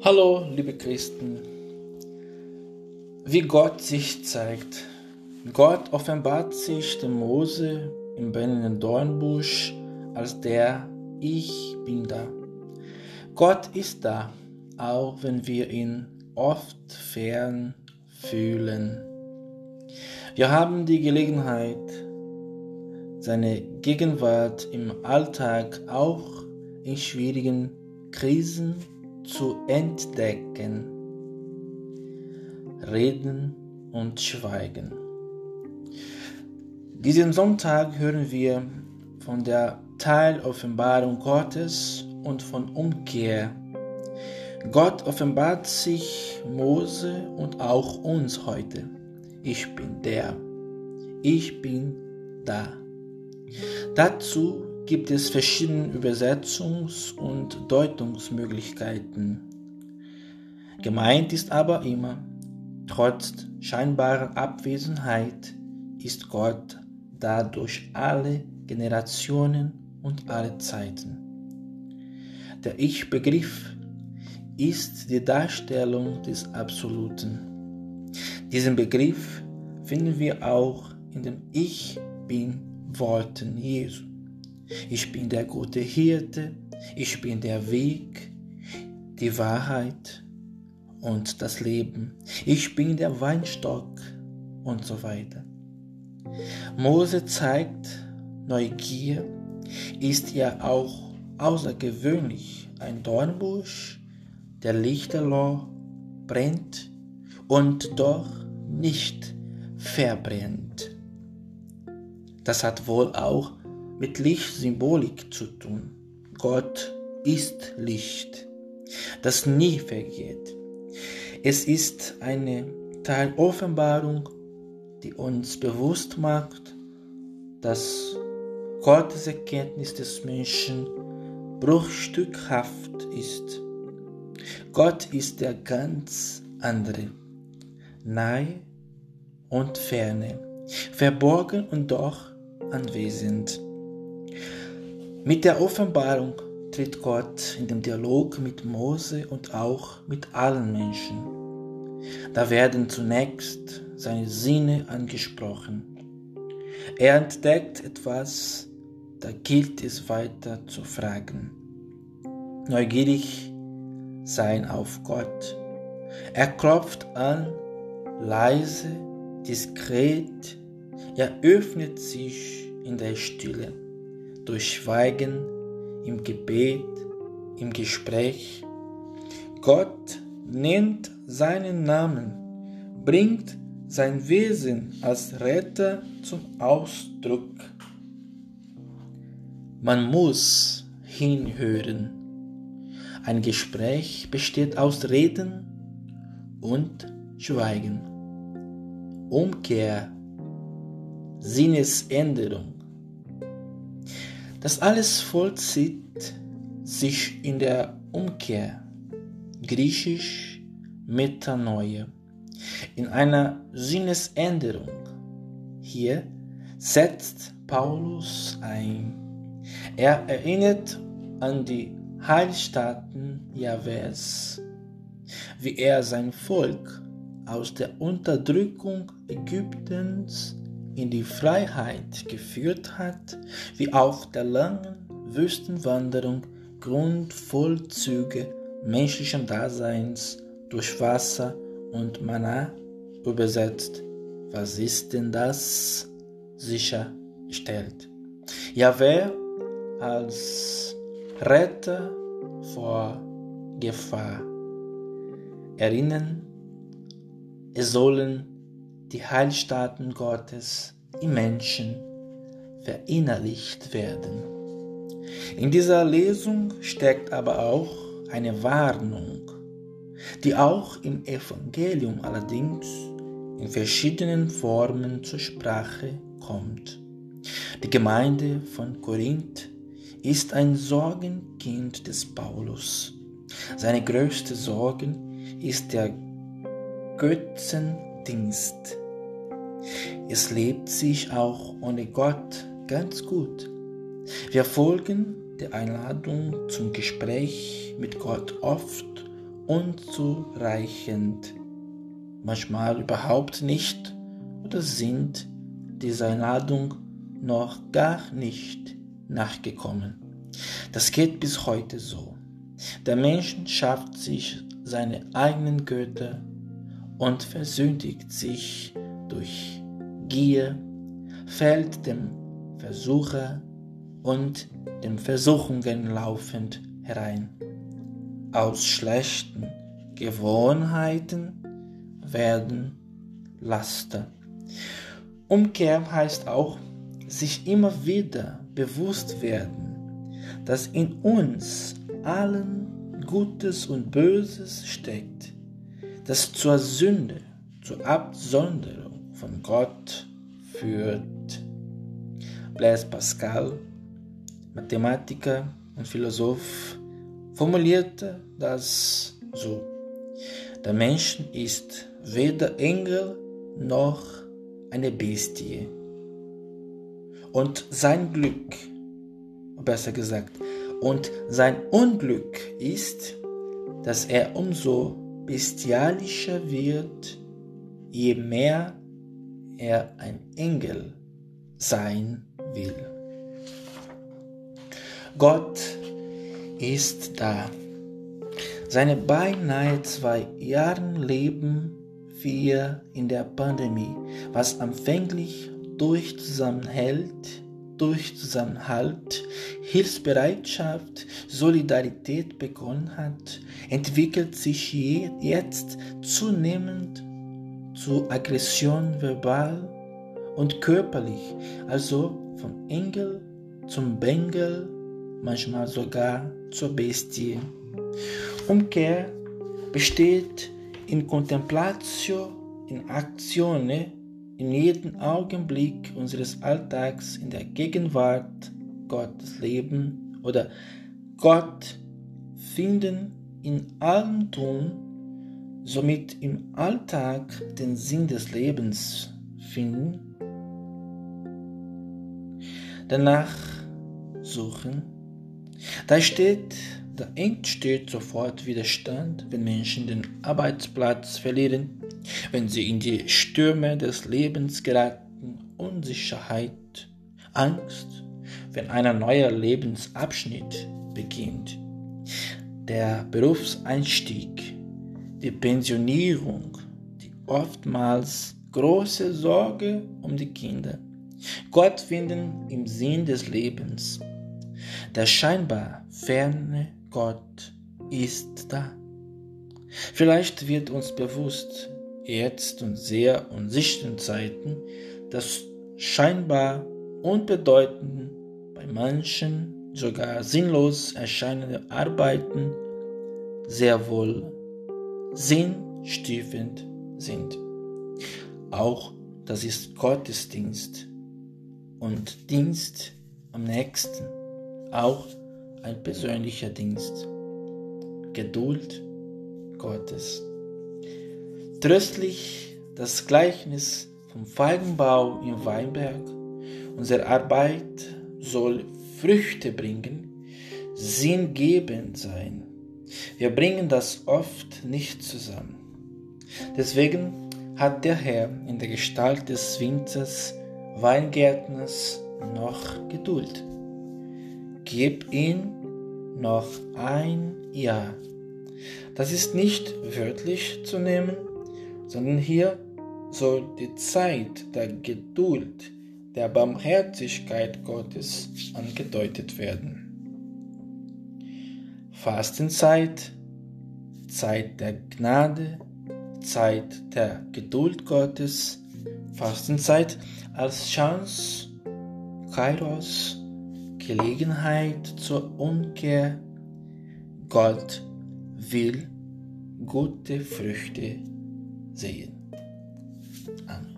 Hallo, liebe Christen. Wie Gott sich zeigt. Gott offenbart sich dem Mose im brennenden Dornbusch als der Ich bin da. Gott ist da, auch wenn wir ihn oft fern fühlen. Wir haben die Gelegenheit, seine Gegenwart im Alltag auch in schwierigen Krisen zu entdecken. Reden und Schweigen. Diesen Sonntag hören wir von der Teiloffenbarung Gottes und von Umkehr. Gott offenbart sich Mose und auch uns heute. Ich bin der. Ich bin da. Dazu gibt es verschiedene Übersetzungs- und Deutungsmöglichkeiten. Gemeint ist aber immer, trotz scheinbarer Abwesenheit ist Gott da durch alle Generationen und alle Zeiten. Der Ich-Begriff ist die Darstellung des Absoluten. Diesen Begriff finden wir auch in dem Ich bin Worten Jesu. Ich bin der gute Hirte, ich bin der Weg, die Wahrheit und das Leben. Ich bin der Weinstock und so weiter. Mose zeigt Neugier, ist ja auch außergewöhnlich ein Dornbusch, der lichterloh brennt und doch nicht verbrennt. Das hat wohl auch mit Lichtsymbolik zu tun. Gott ist Licht, das nie vergeht. Es ist eine Teiloffenbarung, die uns bewusst macht, dass Gottes Erkenntnis des Menschen bruchstückhaft ist. Gott ist der ganz andere, nahe und ferne, verborgen und doch anwesend. Mit der Offenbarung tritt Gott in den Dialog mit Mose und auch mit allen Menschen. Da werden zunächst seine Sinne angesprochen. Er entdeckt etwas, da gilt es weiter zu fragen. Neugierig sein auf Gott. Er klopft an, leise, diskret, er öffnet sich in der Stille durch Schweigen, im Gebet, im Gespräch. Gott nennt seinen Namen, bringt sein Wesen als Retter zum Ausdruck. Man muss hinhören. Ein Gespräch besteht aus Reden und Schweigen. Umkehr, Sinnesänderung. Das alles vollzieht sich in der Umkehr, griechisch Metanoia, in einer Sinnesänderung. Hier setzt Paulus ein. Er erinnert an die Heilstaaten Jahwes, wie er sein Volk aus der Unterdrückung Ägyptens in die Freiheit geführt hat, wie auf der langen Wüstenwanderung Grundvollzüge menschlichen Daseins durch Wasser und Mana übersetzt. Was ist denn das? sicherstellt. Jahwe als Retter vor Gefahr. Erinnern, es sollen die Heilstaaten Gottes im Menschen verinnerlicht werden. In dieser Lesung steckt aber auch eine Warnung, die auch im Evangelium allerdings in verschiedenen Formen zur Sprache kommt. Die Gemeinde von Korinth ist ein Sorgenkind des Paulus. Seine größte Sorge ist der Götzendienst. Es lebt sich auch ohne Gott ganz gut. Wir folgen der Einladung zum Gespräch mit Gott oft unzureichend, manchmal überhaupt nicht oder sind dieser Einladung noch gar nicht nachgekommen. Das geht bis heute so. Der Mensch schafft sich seine eigenen Götter und versündigt sich durch Gier, fällt dem Versucher und den Versuchungen laufend herein. Aus schlechten Gewohnheiten werden Laster. Umkehr heißt auch, sich immer wieder bewusst werden, dass in uns allen Gutes und Böses steckt, das zur Sünde, zur Absonderung von Gott führt. Blaise Pascal, Mathematiker und Philosoph, formulierte das so. Der Mensch ist weder Engel noch eine Bestie. Und sein Glück, besser gesagt, und sein Unglück ist, dass er umso bestialischer wird, je mehr er ein Engel sein will. Gott ist da. Seine beinahe zwei Jahre Leben wir in der Pandemie, was anfänglich durch Zusammenhalt, durch Zusammenhalt, Hilfsbereitschaft, Solidarität begonnen hat, entwickelt sich jetzt zunehmend zu Aggression verbal und körperlich, also vom Engel zum Bengel, manchmal sogar zur Bestie. Umkehr besteht in Contemplatio, in Aktione, in jedem Augenblick unseres Alltags in der Gegenwart Gottes leben oder Gott finden in allem tun, somit im Alltag den Sinn des Lebens finden, danach suchen. Da steht da entsteht sofort Widerstand, wenn Menschen den Arbeitsplatz verlieren, wenn sie in die Stürme des Lebens geraten, Unsicherheit, Angst, wenn ein neuer Lebensabschnitt beginnt. Der Berufseinstieg, die Pensionierung, die oftmals große Sorge um die Kinder. Gott finden im Sinn des Lebens. Der scheinbar ferne Gott ist da. Vielleicht wird uns bewusst, jetzt und sehr unsichteren Zeiten, dass scheinbar unbedeutend bei manchen sogar sinnlos erscheinende Arbeiten sehr wohl sinnstiftend sind. Auch das ist Gottesdienst und Dienst am nächsten, auch ein persönlicher Dienst. Geduld Gottes. Tröstlich das Gleichnis vom Feigenbau im Weinberg. Unsere Arbeit soll Früchte bringen, sinngebend sein. Wir bringen das oft nicht zusammen. Deswegen hat der Herr in der Gestalt des Winters Weingärtners noch Geduld. Gib ihm noch ein Jahr. Das ist nicht wörtlich zu nehmen, sondern hier soll die Zeit der Geduld, der Barmherzigkeit Gottes angedeutet werden. Fastenzeit, Zeit der Gnade, Zeit der Geduld Gottes, Fastenzeit als Chance, Kairos, Gelegenheit zur Umkehr. Gott will gute Früchte 这一按钮